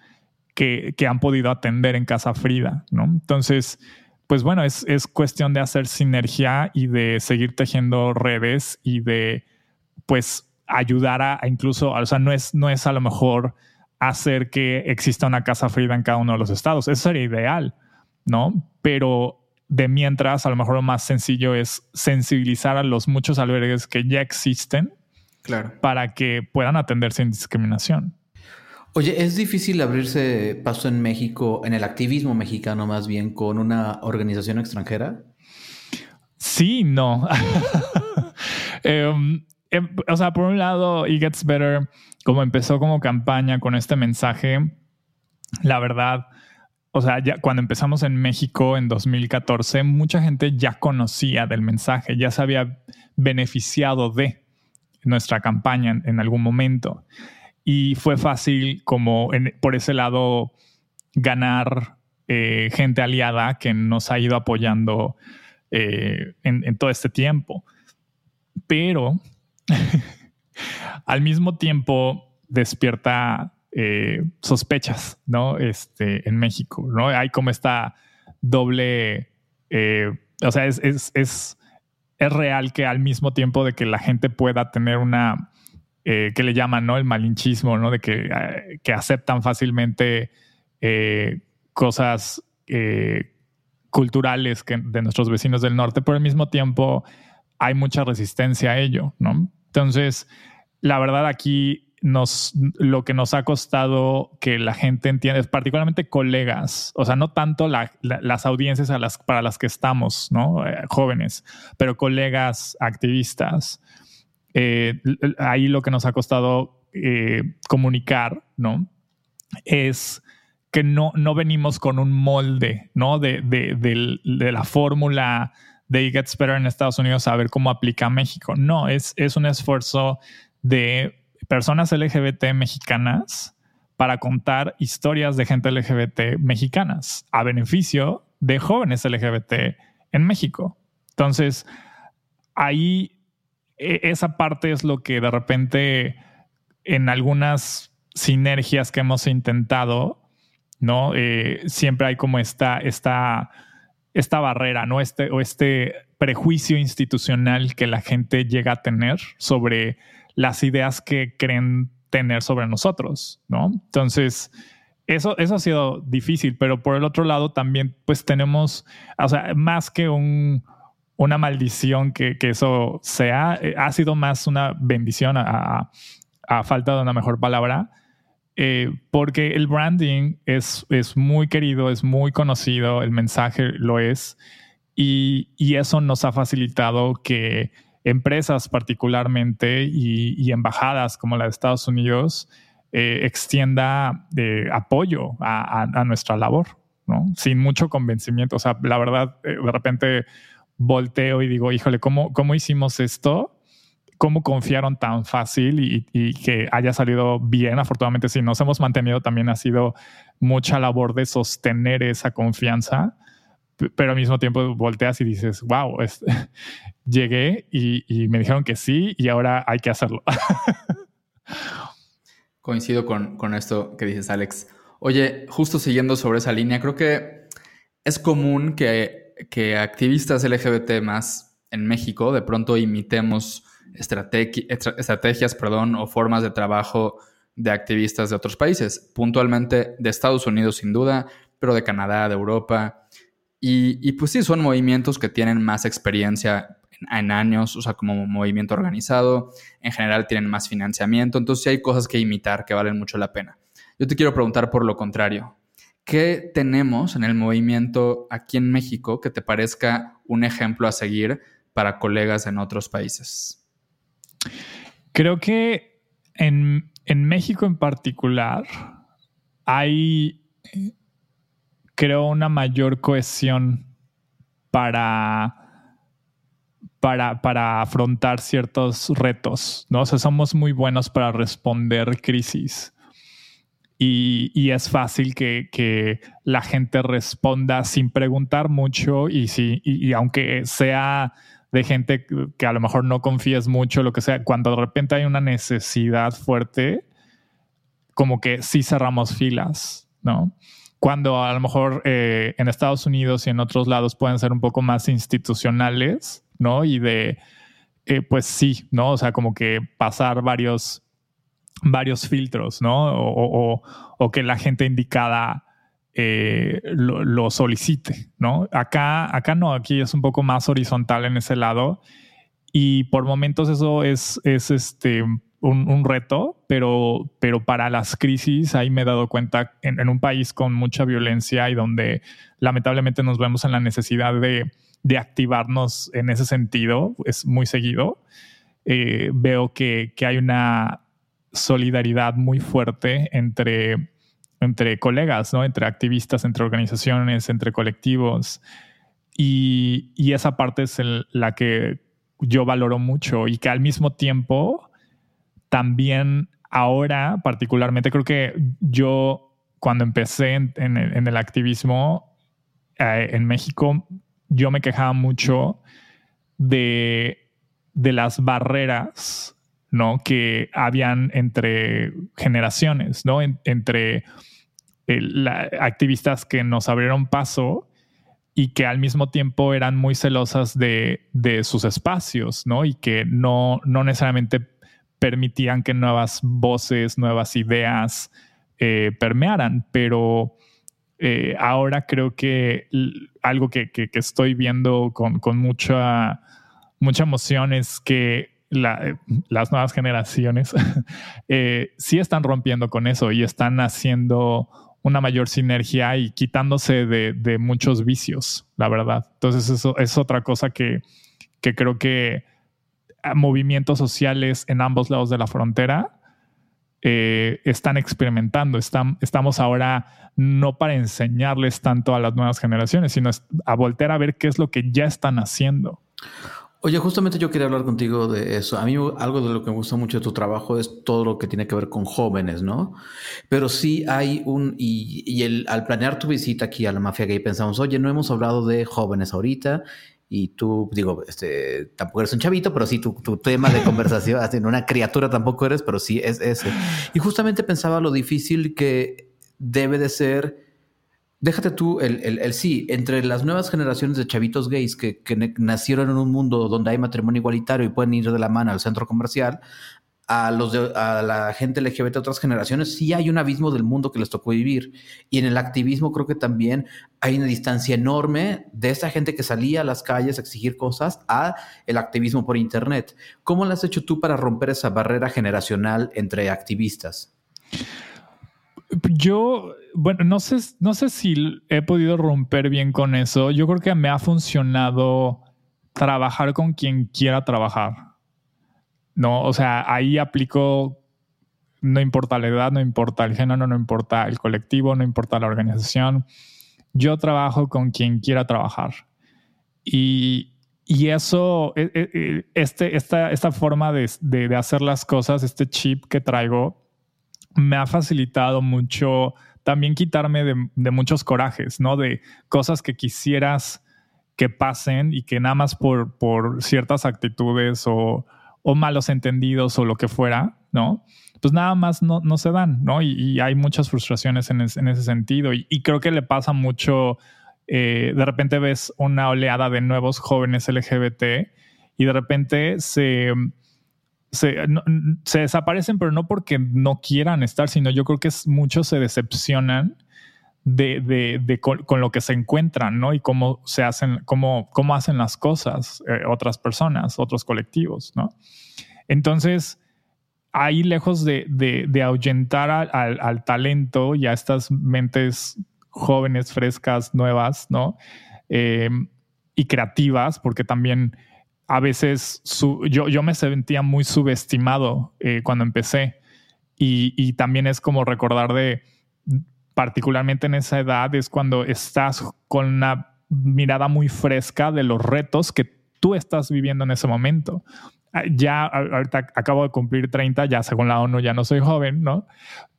que, que, han podido atender en Casa Frida, ¿no? Entonces, pues bueno, es, cuestión de hacer sinergia y de seguir tejiendo redes y de pues ayudar a, incluso, o sea, no es, no es a lo mejor hacer que exista una casa Frida en cada uno de los estados. Eso sería ideal, ¿no? Pero de mientras, a lo mejor lo más sencillo es sensibilizar a los muchos albergues que ya existen claro. para que puedan atender sin discriminación. Oye, ¿es difícil abrirse paso en México, en el activismo mexicano más bien, con una organización extranjera? Sí, no. *laughs* Em, em, o sea, por un lado, It Gets Better, como empezó como campaña con este mensaje, la verdad, o sea, ya cuando empezamos en México en 2014, mucha gente ya conocía del mensaje, ya se había beneficiado de nuestra campaña en, algún momento. Y fue fácil como por ese lado ganar eh, gente aliada que nos ha ido apoyando eh, en, todo este tiempo. Pero *laughs* al mismo tiempo despierta eh, sospechas, ¿no? Este, en México, ¿no? Hay como esta doble, o sea, es, es, es, es, real que al mismo tiempo de que la gente pueda tener una, eh, que le llaman, ¿no? El malinchismo, ¿no? De que, que aceptan fácilmente cosas culturales que, de nuestros vecinos del norte, pero al mismo tiempo hay mucha resistencia a ello, ¿no? Entonces, la verdad aquí nos, lo que nos ha costado que la gente entienda, particularmente colegas, o sea, no tanto las audiencias para las que estamos, ¿no? Eh, jóvenes, pero colegas activistas. Eh, ahí lo que nos ha costado eh, comunicar, ¿no? Es que no, no venimos con un molde, ¿no? De, de, la fórmula de It Gets Better en Estados Unidos a ver cómo aplica México. No, es, es un esfuerzo de personas LGBT mexicanas para contar historias de gente LGBT mexicanas a beneficio de jóvenes LGBT en México. Entonces, ahí esa parte es lo que de repente en algunas sinergias que hemos intentado, ¿no? Eh, siempre hay como esta, esta, esta barrera, ¿no? Este, o este prejuicio institucional que la gente llega a tener sobre las ideas que creen tener sobre nosotros, ¿no? Entonces, eso, eso ha sido difícil, pero por el otro lado también pues tenemos, o sea, más que un, una maldición que, eso sea, eh, ha sido más una bendición a, falta de una mejor palabra, eh, porque el branding es, es muy querido, es muy conocido, el mensaje lo es, y, y eso nos ha facilitado que empresas particularmente y, embajadas como la de Estados Unidos eh, extienda eh, apoyo a, nuestra labor, ¿no? Sin mucho convencimiento. O sea, la verdad, eh, de repente volteo y digo, híjole, ¿cómo, cómo hicimos esto? ¿Cómo confiaron tan fácil y, y que haya salido bien? Afortunadamente, si nos hemos mantenido, también ha sido mucha labor de sostener esa confianza pero al mismo tiempo volteas y dices, wow, *laughs* llegué y, me dijeron que sí y ahora hay que hacerlo. *laughs* Coincido con, con, esto que dices, Alex. Oye, justo siguiendo sobre esa línea, creo que es común que, que activistas LGBT más en México de pronto imitemos estrategias perdón, o formas de trabajo de activistas de otros países, puntualmente de Estados Unidos sin duda, pero de Canadá, de Europa. Y, pues sí, son movimientos que tienen más experiencia en, años, o sea, como movimiento organizado, en general tienen más financiamiento, entonces sí hay cosas que imitar que valen mucho la pena. Yo te quiero preguntar por lo contrario, ¿qué tenemos en el movimiento aquí en México que te parezca un ejemplo a seguir para colegas en otros países? Creo que en, en México en particular hay creo una mayor cohesión para, para, para afrontar ciertos retos, ¿no? O sea, somos muy buenos para responder crisis. Y, es fácil que, la gente responda sin preguntar mucho y, si, y, aunque sea de gente que a lo mejor no confíes mucho, lo que sea, cuando de repente hay una necesidad fuerte, como que sí cerramos filas, ¿no? cuando a lo mejor eh, en Estados Unidos y en otros lados pueden ser un poco más institucionales, ¿no? Y de, eh, pues sí, ¿no? O sea, como que pasar varios, varios filtros, ¿no? O, que la gente indicada eh, lo, solicite, ¿no? Acá, acá no, aquí es un poco más horizontal en ese lado y por momentos eso es, es este, un, reto, pero, pero para las crisis ahí me he dado cuenta en, un país con mucha violencia y donde lamentablemente nos vemos en la necesidad de, de activarnos en ese sentido, es muy seguido. Eh, veo que, que hay una solidaridad muy fuerte entre, entre colegas, ¿no? entre activistas, entre organizaciones, entre colectivos. Y, y esa parte es la que yo valoro mucho y que al mismo tiempo también ahora particularmente creo que yo cuando empecé en, el, activismo eh, en México, yo me quejaba mucho de, de las barreras ¿no? que habían entre generaciones, ¿no? entre eh, activistas que nos abrieron paso y que al mismo tiempo eran muy celosas de, de sus espacios, ¿no? Y que no, no necesariamente permitían que nuevas voces, nuevas ideas eh, permearan, pero eh, ahora creo que algo que, que, estoy viendo con, con, mucha, mucha emoción es que las nuevas generaciones *laughs* eh, sí están rompiendo con eso y están haciendo una mayor sinergia y quitándose de, muchos vicios, la verdad. Entonces eso es otra cosa que, creo que movimientos sociales en ambos lados de la frontera eh, están experimentando. estamos ahora no para enseñarles tanto a las nuevas generaciones, sino a voltear a ver qué es lo que ya están haciendo. Oye, justamente yo quería hablar contigo de eso. A mí algo de lo que me gusta mucho de tu trabajo es todo lo que tiene que ver con jóvenes, ¿no? Pero sí hay un, y, el, al planear tu visita aquí a la mafia gay pensamos, oye, no hemos hablado de jóvenes ahorita y tú, digo, este, tampoco eres un chavito, pero sí tu, tu tema de conversación, *laughs* una criatura tampoco eres, pero sí es ese. Y justamente pensaba lo difícil que debe de ser Déjate tú el, sí, entre las nuevas generaciones de chavitos gays que, nacieron en un mundo donde hay matrimonio igualitario y pueden ir de la mano al centro comercial, a, los a la gente LGBT de otras generaciones, sí hay un abismo del mundo que les tocó vivir. Y en el activismo creo que también hay una distancia enorme de esa gente que salía a las calles a exigir cosas a el activismo por Internet. ¿Cómo lo has hecho tú para romper esa barrera generacional entre activistas? Yo, bueno, no sé, no sé si he podido romper bien con eso. Yo creo que me ha funcionado trabajar con quien quiera trabajar. No, o sea, ahí aplico, no importa la edad, no importa el género, no importa el colectivo, no importa la organización. Yo trabajo con quien quiera trabajar. Y, y eso, e, e, e, este, esta, esta forma de, de, de hacer las cosas, este chip que traigo, me ha facilitado mucho también quitarme de, muchos corajes, ¿no? De cosas que quisieras que pasen y que nada más por, por ciertas actitudes o, malos entendidos o lo que fuera, ¿no? Pues nada más no, no se dan, ¿no? Y, hay muchas frustraciones en, ese sentido. Y, creo que le pasa mucho, eh, de repente ves una oleada de nuevos jóvenes LGBT y de repente se se, desaparecen, pero no porque no quieran estar, sino yo creo que muchos se decepcionan de, con, lo que se encuentran, ¿no? Y cómo se hacen, cómo, cómo hacen las cosas eh, otras personas, otros colectivos, ¿no? Entonces, ahí lejos de, ahuyentar al, talento y a estas mentes jóvenes, frescas, nuevas, ¿no? Eh, y creativas, porque también a veces yo, yo me sentía muy subestimado eh, cuando empecé y, también es como recordar de, particularmente en esa edad, es cuando estás con una mirada muy fresca de los retos que tú estás viviendo en ese momento. Ah, ya ahorita acabo de cumplir 30, ya según la ONU ya no soy joven, ¿no?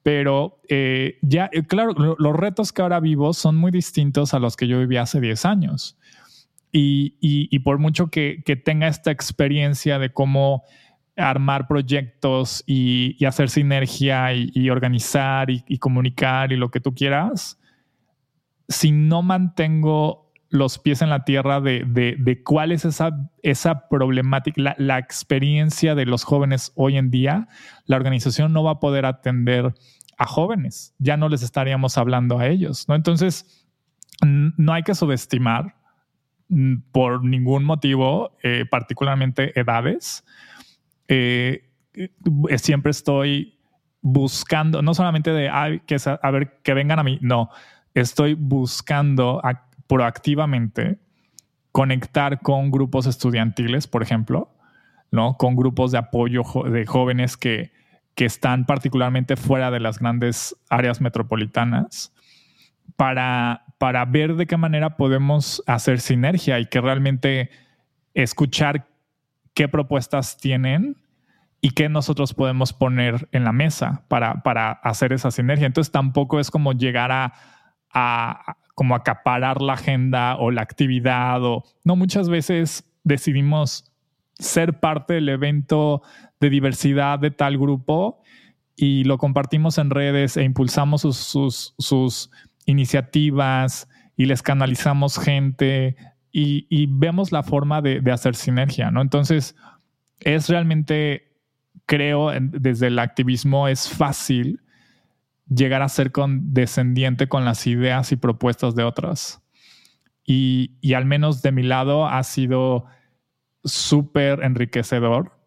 Pero eh, ya, eh, claro, los retos que ahora vivo son muy distintos a los que yo vivía hace 10 años. Y, por mucho que, tenga esta experiencia de cómo armar proyectos y, hacer sinergia y, organizar y, comunicar y lo que tú quieras, si no mantengo los pies en la tierra de, cuál es esa, esa problemática, la, experiencia de los jóvenes hoy en día, la organización no va a poder atender a jóvenes, ya no les estaríamos hablando a ellos, ¿no? Entonces, no hay que subestimar por ningún motivo, eh, particularmente edades. Eh, siempre estoy buscando, no solamente de que, a ver que vengan a mí, no, estoy buscando proactivamente conectar con grupos estudiantiles, por ejemplo, ¿no? Con grupos de apoyo de jóvenes que, que están particularmente fuera de las grandes áreas metropolitanas para, para ver de qué manera podemos hacer sinergia y que realmente escuchar qué propuestas tienen y qué nosotros podemos poner en la mesa para, para hacer esa sinergia. Entonces tampoco es como llegar a, a como acaparar la agenda o la actividad o no muchas veces decidimos ser parte del evento de diversidad de tal grupo y lo compartimos en redes e impulsamos sus, sus, sus iniciativas y les canalizamos gente y, vemos la forma de, hacer sinergia, ¿no? Entonces, es realmente, creo, desde el activismo es fácil llegar a ser condescendiente con las ideas y propuestas de otras. Y, y al menos de mi lado ha sido súper enriquecedor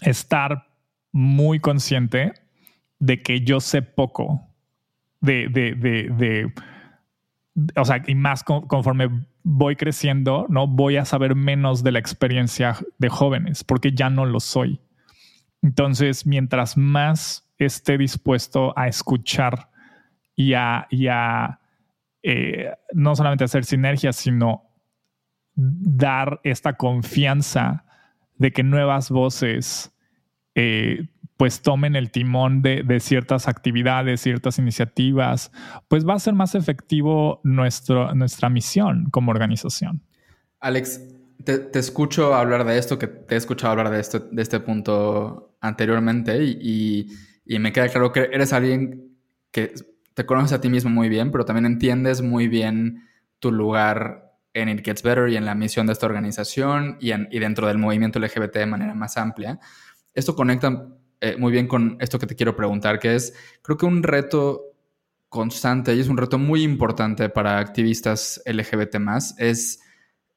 estar muy consciente de que yo sé poco de, de, de, o sea, y más conforme voy creciendo, ¿no? Voy a saber menos de la experiencia de jóvenes, porque ya no lo soy. Entonces, mientras más esté dispuesto a escuchar y a, y a eh, no solamente hacer sinergias, sino dar esta confianza de que nuevas voces eh, pues tomen el timón de, ciertas actividades, ciertas iniciativas, pues va a ser más efectivo nuestra misión como organización. Alex, te, escucho hablar de esto, que te he escuchado hablar de, esto, de este punto anteriormente y, y me queda claro que eres alguien que te conoces a ti mismo muy bien, pero también entiendes muy bien tu lugar en It Gets Better y en la misión de esta organización y, y dentro del movimiento LGBT de manera más amplia. Esto conecta eh, muy bien con esto que te quiero preguntar, que es, creo que un reto constante y es un reto muy importante para activistas LGBT más, es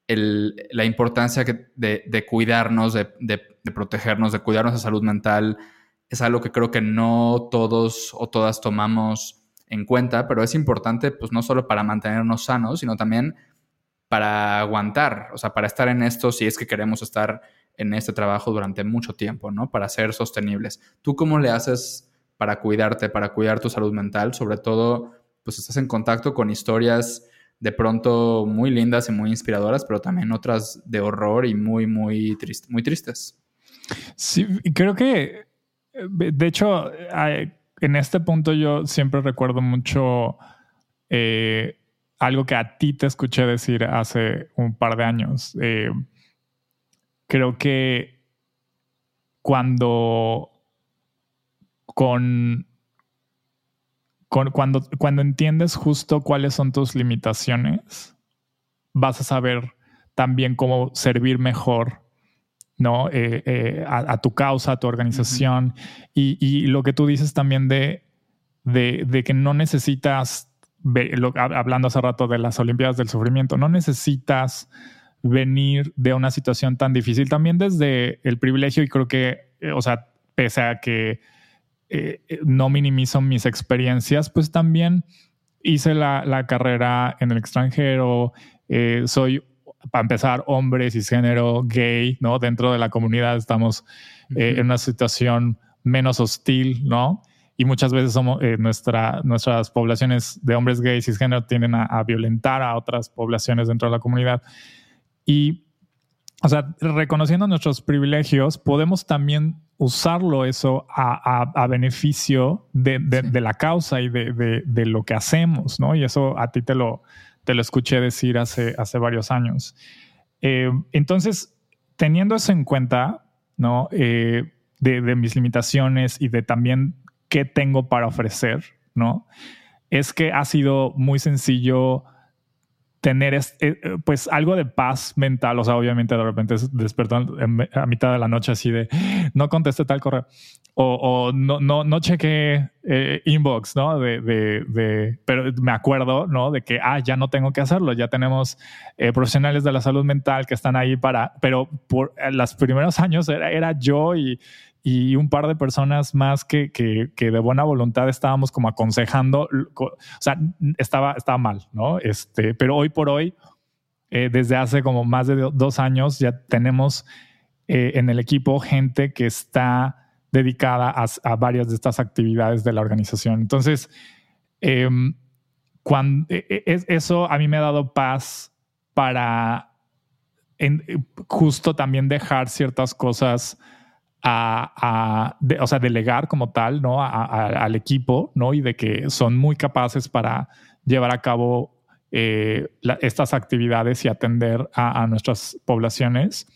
la importancia de, cuidarnos, de, protegernos, de cuidarnos de salud mental. Es algo que creo que no todos o todas tomamos en cuenta, pero es importante pues no solo para mantenernos sanos, sino también para aguantar, o sea, para estar en esto si es que queremos estar en este trabajo durante mucho tiempo, ¿no? Para ser sostenibles. ¿Tú cómo le haces para cuidarte, para cuidar tu salud mental? Sobre todo, pues estás en contacto con historias de pronto muy lindas y muy inspiradoras, pero también otras de horror y muy, muy, muy tristes. Sí, creo que, de hecho, en este punto yo siempre recuerdo mucho eh, algo que a ti te escuché decir hace un par de años. Eh, creo que cuando con, cuando, cuando entiendes justo cuáles son tus limitaciones, vas a saber también cómo servir mejor ¿no? Eh, eh, a, tu causa, a tu organización. y, lo que tú dices también de, de, que no necesitas, hablando hace rato de las Olimpiadas del Sufrimiento, no necesitas venir de una situación tan difícil, también desde el privilegio y creo que, eh, o sea, pese a que eh, eh, no minimizo mis experiencias, pues también hice la, carrera en el extranjero, soy, para empezar, hombre, cisgénero, gay, ¿no? Dentro de la comunidad estamos en una situación menos hostil, ¿no? Y muchas veces somos, nuestra, nuestras poblaciones de hombres gays y cisgénero tienden a, violentar a otras poblaciones dentro de la comunidad. Y, o sea, reconociendo nuestros privilegios, podemos también usarlo eso a, beneficio de, la causa y de, lo que hacemos, ¿no? Y eso a ti te lo, te lo escuché decir hace, hace varios años. Eh, entonces, teniendo eso en cuenta, ¿no? Eh, de, mis limitaciones y de también qué tengo para ofrecer, ¿no? Es que ha sido muy sencillo tener este, pues algo de paz mental, o sea, obviamente de repente despertó a mitad de la noche así de no contesté tal correo o, no, no, no chequé eh, inbox, ¿no? De, de, pero me acuerdo, ¿no? De que, ah, ya no tengo que hacerlo, ya tenemos eh, profesionales de la salud mental que están ahí para, pero por los primeros años era, era yo y, y un par de personas más que, que, que, de buena voluntad estábamos como aconsejando, o sea, estaba, estaba mal, ¿no? Este, pero hoy por hoy, eh, desde hace como más de dos años, ya tenemos eh, en el equipo gente que está dedicada a, varias de estas actividades de la organización. Entonces, em, cuando, e, e, eso a mí me ha dado paz para justo también dejar ciertas cosas a, o sea, delegar como tal, ¿no? al equipo, ¿no? Y de que son muy capaces para llevar a cabo eh, estas actividades y atender a, nuestras poblaciones.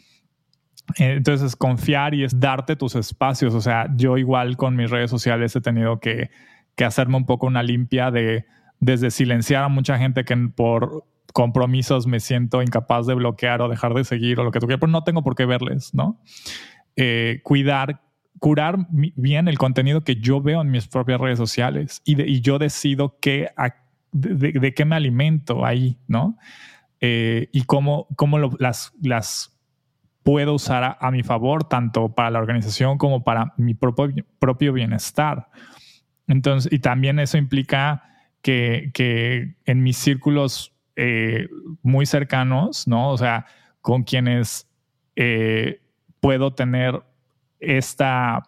Entonces, confiar y es darte tus espacios. O sea, yo igual con mis redes sociales he tenido que, que hacerme un poco una limpia de desde silenciar a mucha gente que por compromisos me siento incapaz de bloquear o dejar de seguir o lo que tú quieras, pero no tengo por qué verles, ¿no? Eh, cuidar, curar bien el contenido que yo veo en mis propias redes sociales y, yo decido qué, de, qué me alimento ahí, ¿no? Eh, y cómo, cómo las, las puedo usar a, mi favor, tanto para la organización como para mi propio, propio bienestar. Entonces, y también eso implica que, que en mis círculos eh, muy cercanos, ¿no? O sea, con quienes puedo tener esta,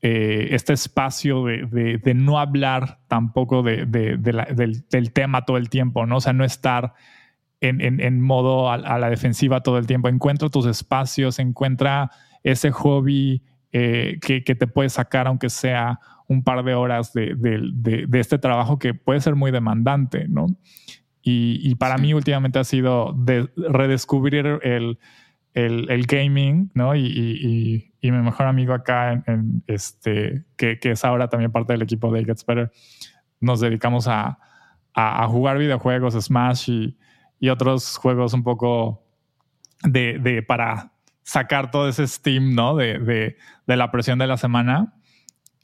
eh, este espacio de, no hablar tampoco de, del, tema todo el tiempo, ¿no? O sea, no estar en, modo a, la defensiva todo el tiempo. Encuentra tus espacios, encuentra ese hobby eh, que, te puede sacar, aunque sea un par de horas de, este trabajo que puede ser muy demandante, ¿no? Y, para mí últimamente ha sido de redescubrir el, el, gaming, ¿no? Y, mi mejor amigo acá, en, este, que, es ahora también parte del equipo de Gets Better, nos dedicamos a, jugar videojuegos, Smash y, otros juegos un poco de, para sacar todo ese steam, ¿no? De, la presión de la semana.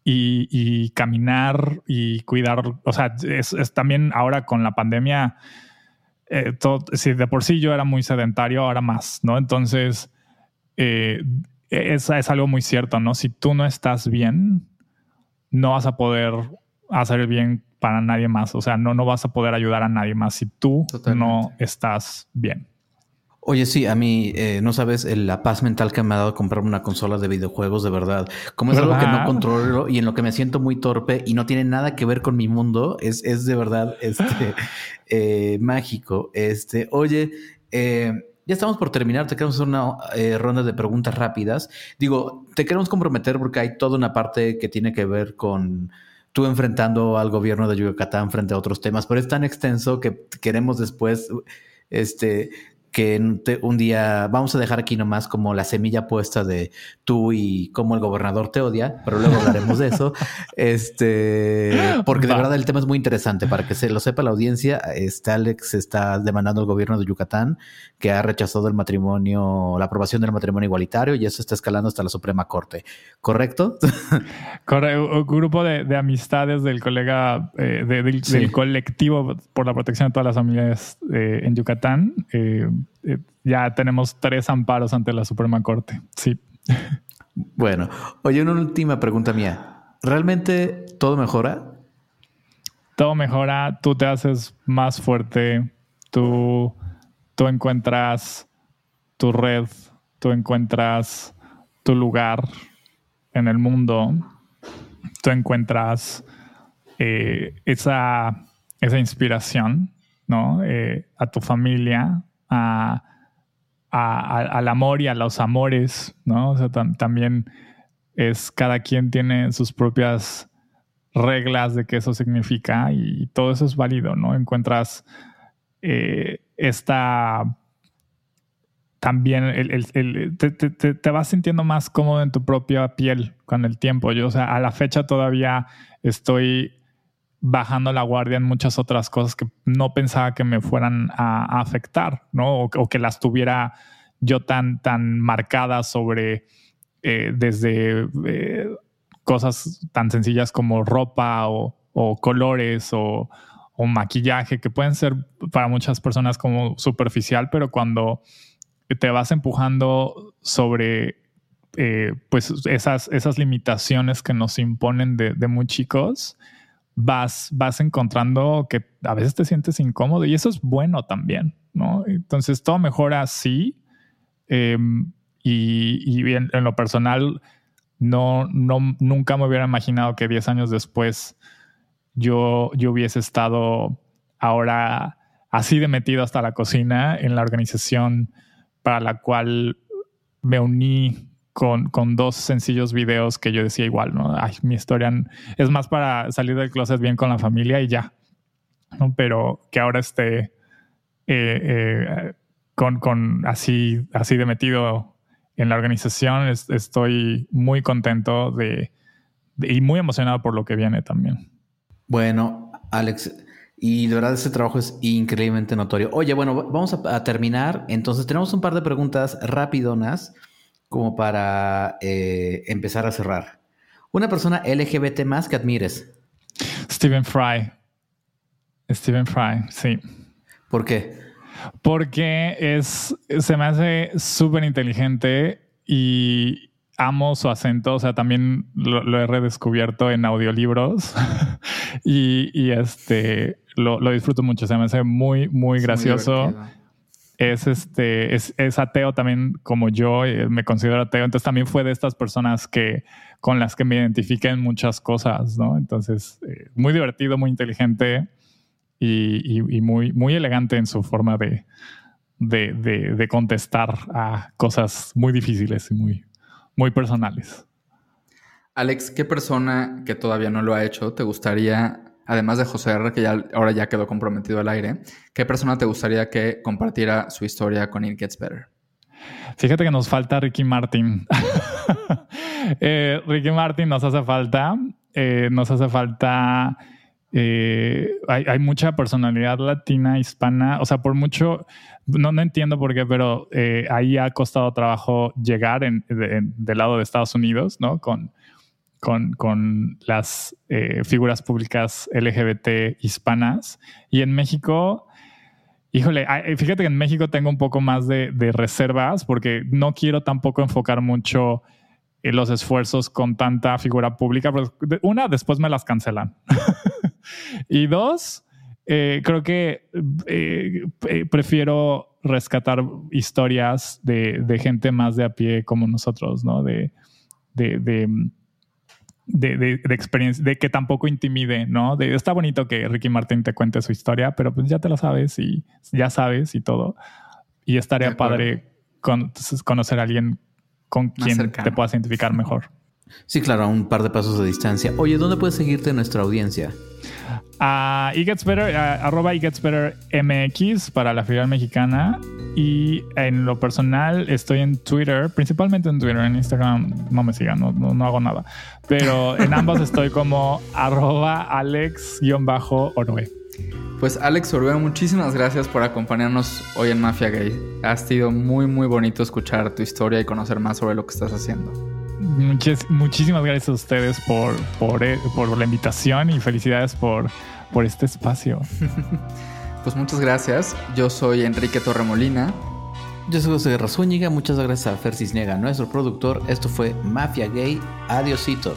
Y, caminar y cuidar, o sea, es también ahora con la pandemia, eh, si de por sí yo era muy sedentario, ahora más, ¿no? Entonces, eh, es, es, algo muy cierto, ¿no? Si tú no estás bien, no vas a poder hacer el bien para nadie más, o sea, no, no vas a poder ayudar a nadie más si tú no estás bien. Oye, sí, a mí eh, no sabes la paz mental que me ha dado comprarme una consola de videojuegos, de verdad. Como es algo que no controlo y en lo que me siento muy torpe y no tiene nada que ver con mi mundo, es, es de verdad este, *gasps* eh, mágico. Este, oye, eh, ya estamos por terminar, te queremos hacer una ronda de preguntas rápidas. Digo, te queremos comprometer porque hay toda una parte que tiene que ver con tú enfrentando al gobierno de Yucatán frente a otros temas, pero es tan extenso que queremos después este que un día vamos a dejar aquí nomás como la semilla puesta de tú y cómo el gobernador te odia, pero luego hablaremos de eso. *laughs* Este, porque de verdad el tema es muy interesante para que se lo sepa la audiencia. Este Alex está demandando al gobierno de Yucatán que ha rechazado el matrimonio, la aprobación del matrimonio igualitario y eso está escalando hasta la Suprema Corte. ¿Correcto? *laughs* Un grupo de, amistades del colega eh, del, colectivo por la protección de todas las familias eh, en Yucatán. Eh, eh, ya tenemos tres amparos ante la Suprema Corte. Sí. Bueno, oye, una última pregunta mía. ¿Realmente todo mejora? Todo mejora, tú te haces más fuerte, tú, tú encuentras tu red, tú encuentras tu lugar en el mundo, tú encuentras eh, esa, esa inspiración, ¿no? Eh, a tu familia, al amor y a los amores, ¿no? O sea, también es cada quien tiene sus propias reglas de qué eso significa y todo eso es válido, ¿no? Encuentras eh, esta también el, te, vas sintiendo más cómodo en tu propia piel con el tiempo. Yo, o sea, a la fecha todavía estoy bajando la guardia en muchas otras cosas que no pensaba que me fueran a, afectar, ¿no? O, que las tuviera yo tan, tan marcadas sobre eh, desde eh, cosas tan sencillas como ropa o, colores o, maquillaje, que pueden ser para muchas personas como superficial, pero cuando te vas empujando sobre eh, pues esas, esas limitaciones que nos imponen de, de muy chicos, vas, vas encontrando que a veces te sientes incómodo y eso es bueno también, ¿no? Entonces todo mejora así em, y, en, lo personal no, no, nunca me hubiera imaginado que 10 años después yo, yo hubiese estado ahora así de metido hasta la cocina en la organización para la cual me uní con, con, dos sencillos videos que yo decía igual, ¿no? Ay, mi historia es más para salir del closet bien con la familia y ya, ¿no? Pero que ahora esté eh, eh, con, con, así, así de metido en la organización, estoy muy contento de, y muy emocionado por lo que viene también. Bueno, Alex, y de verdad ese trabajo es increíblemente notorio. Oye, bueno, vamos a, terminar. Entonces tenemos un par de preguntas rapidonas como para eh, empezar a cerrar. Una persona LGBT más que admires. Stephen Fry. Stephen Fry, sí. ¿Por qué? Porque es, se me hace súper inteligente y amo su acento. O sea, también lo, he redescubierto en audiolibros *laughs* y, este lo, disfruto mucho. Se me hace muy, muy gracioso es este es, ateo también como yo eh, me considero ateo. Entonces también fue de estas personas que con las que me identifiqué en muchas cosas no entonces eh, muy divertido muy inteligente y, muy muy elegante en su forma de de, de contestar a cosas muy difíciles y muy muy personales. Alex qué persona que todavía no lo ha hecho te gustaría además de José R., que ya, ahora ya quedó comprometido al aire, ¿qué persona te gustaría que compartiera su historia con It Gets Better? Fíjate que nos falta Ricky Martin. *laughs* Eh, Ricky Martin nos hace falta. Eh, nos hace falta. Eh, hay, mucha personalidad latina, hispana. O sea, por mucho. No, no entiendo por qué, pero ahí ha costado trabajo llegar del lado de Estados Unidos, ¿no? Con con, las eh, figuras públicas LGBT hispanas. Y en México, híjole, fíjate que en México tengo un poco más de, reservas porque no quiero tampoco enfocar mucho en los esfuerzos con tanta figura pública. una, después me las cancelan. *laughs* y dos, eh, creo que eh, prefiero rescatar historias de, gente más de a pie como nosotros, ¿no? de, de de, de, de, experiencia, de que tampoco intimide, ¿no? De, está bonito que Ricky Martin te cuente su historia, pero pues ya te lo sabes y ya sabes y todo. Y estaría padre con, conocer a alguien con quien te puedas identificar mejor. Sí, claro, a un par de pasos de distancia. Oye, ¿dónde puedes seguirte nuestra audiencia? a Better, arroba Better MX para la filial mexicana. Y en lo personal estoy en Twitter, principalmente en Twitter, en Instagram no me sigan, no, no, hago nada. Pero en ambas estoy como *laughs* arroba Alex-Orue. Pues Alex Orue, muchísimas gracias por acompañarnos hoy en Mafia Gay. Ha sido muy muy bonito escuchar tu historia y conocer más sobre lo que estás haciendo muchísimas gracias a ustedes por, eh, por, la invitación y felicidades por, por este espacio. *laughs* pues muchas gracias. Yo soy Enrique Torremolina. Yo soy José Guerra Zúñiga. Muchas gracias a Fer Cisnega, nuestro productor. Esto fue Mafia Gay. Adiosito.